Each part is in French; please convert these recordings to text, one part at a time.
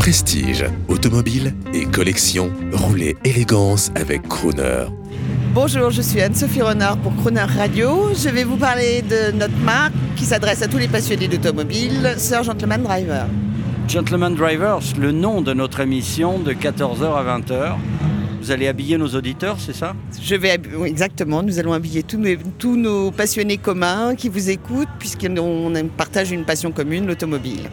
Prestige, automobile et collection, roulez élégance avec Crooner. Bonjour, je suis Anne-Sophie Renard pour Crooner Radio. Je vais vous parler de notre marque qui s'adresse à tous les passionnés d'automobile, Sir Gentleman Driver. Gentleman Drivers, le nom de notre émission de 14h à 20h. Vous allez habiller nos auditeurs, c'est ça? Je vais hab- oui, exactement. Nous allons habiller tous nos, tous nos passionnés communs qui vous écoutent, puisqu'on partage une passion commune, l'automobile.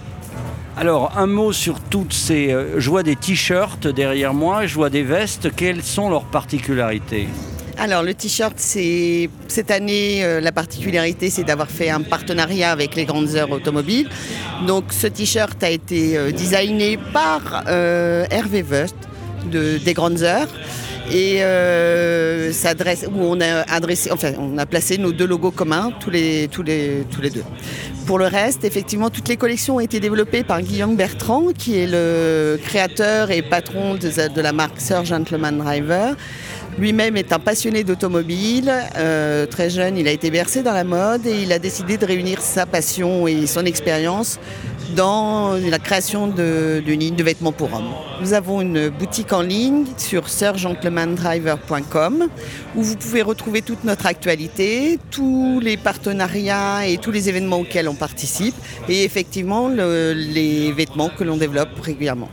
Alors, un mot sur toutes ces... euh, je vois des t-shirts derrière moi, je vois des vestes. Quelles sont leurs particularités? Alors le t-shirt, c'est cette année euh, la particularité, c'est d'avoir fait un partenariat avec les grandes heures automobiles. Donc ce t-shirt a été euh, designé par Hervé Wust de, des grandes heures et euh, on a placé nos deux logos communs tous les deux. Pour le reste, effectivement, toutes les collections ont été développées par Guillaume Bertrand, qui est le créateur et patron de, de la marque Sir Gentleman Driver. Lui-même est un passionné d'automobile. Euh, très jeune, il a été bercé dans la mode et il a décidé de réunir sa passion et son expérience dans la création d'une ligne de vêtements pour hommes. Nous avons une boutique en ligne sur sirgentlemandriver.com où vous pouvez retrouver toute notre actualité, tous les partenariats et tous les événements auxquels on participe et effectivement le- les vêtements que l'on développe régulièrement.